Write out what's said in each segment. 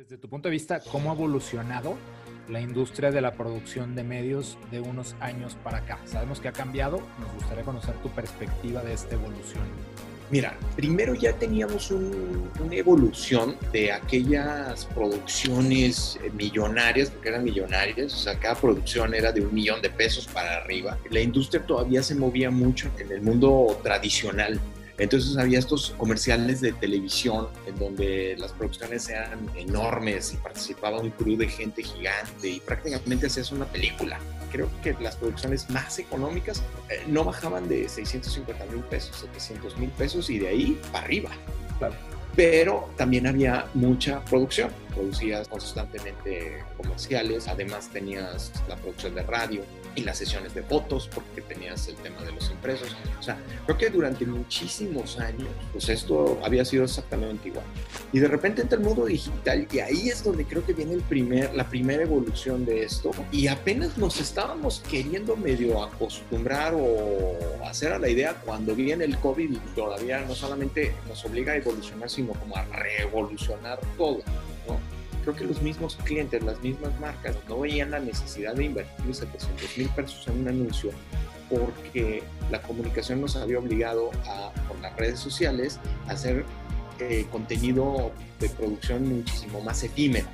Desde tu punto de vista, ¿cómo ha evolucionado la industria de la producción de medios de unos años para acá? Sabemos que ha cambiado, nos gustaría conocer tu perspectiva de esta evolución. Mira, primero ya teníamos una evolución de aquellas producciones millonarias, porque eran millonarias, o sea, cada producción era de un millón de pesos para arriba. La industria todavía se movía mucho en el mundo tradicional entonces había estos comerciales de televisión en donde las producciones eran enormes y participaba un crew de gente gigante y prácticamente hacías una película. Creo que las producciones más económicas eh, no bajaban de 650 mil pesos, 700 mil pesos y de ahí para arriba. Pero también había mucha producción. Producías constantemente comerciales, además tenías la producción de radio, y las sesiones de fotos, porque tenías el tema de los impresos. O sea, creo que durante muchísimos años, pues esto había sido exactamente igual. Y de repente entra el mundo digital y ahí es donde creo que viene el primer, la primera evolución de esto. Y apenas nos estábamos queriendo medio acostumbrar o hacer a la idea cuando viene el COVID y todavía no solamente nos obliga a evolucionar, sino como a revolucionar todo. ¿no? creo que los mismos clientes, las mismas marcas, no veían la necesidad de invertir 700 mil pesos en un anuncio porque la comunicación nos había obligado a, por las redes sociales, a hacer eh, contenido de producción muchísimo más efímero.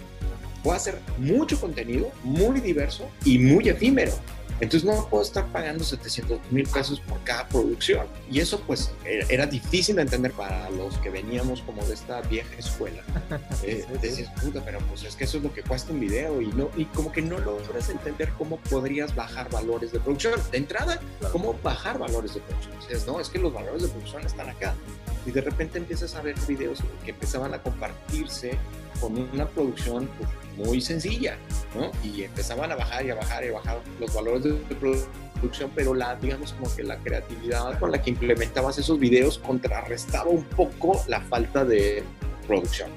Puedo hacer mucho contenido, muy diverso y muy efímero. Entonces no puedo estar pagando 700 mil pesos por cada producción. Y eso pues era difícil de entender para los que veníamos como de esta vieja escuela. Eh, decías, puta, pero pues es que eso es lo que cuesta un video y, no, y como que no logras entender cómo podrías bajar valores de producción. De entrada, cómo bajar valores de producción. Dices, no, es que los valores de producción están acá. Y de repente empiezas a ver videos que empezaban a compartirse con una producción pues, muy sencilla, ¿no? Y empezaban a bajar y a bajar y a bajar los valores de producción, pero la, digamos como que la creatividad con la que implementabas esos videos contrarrestaba un poco la falta de producción.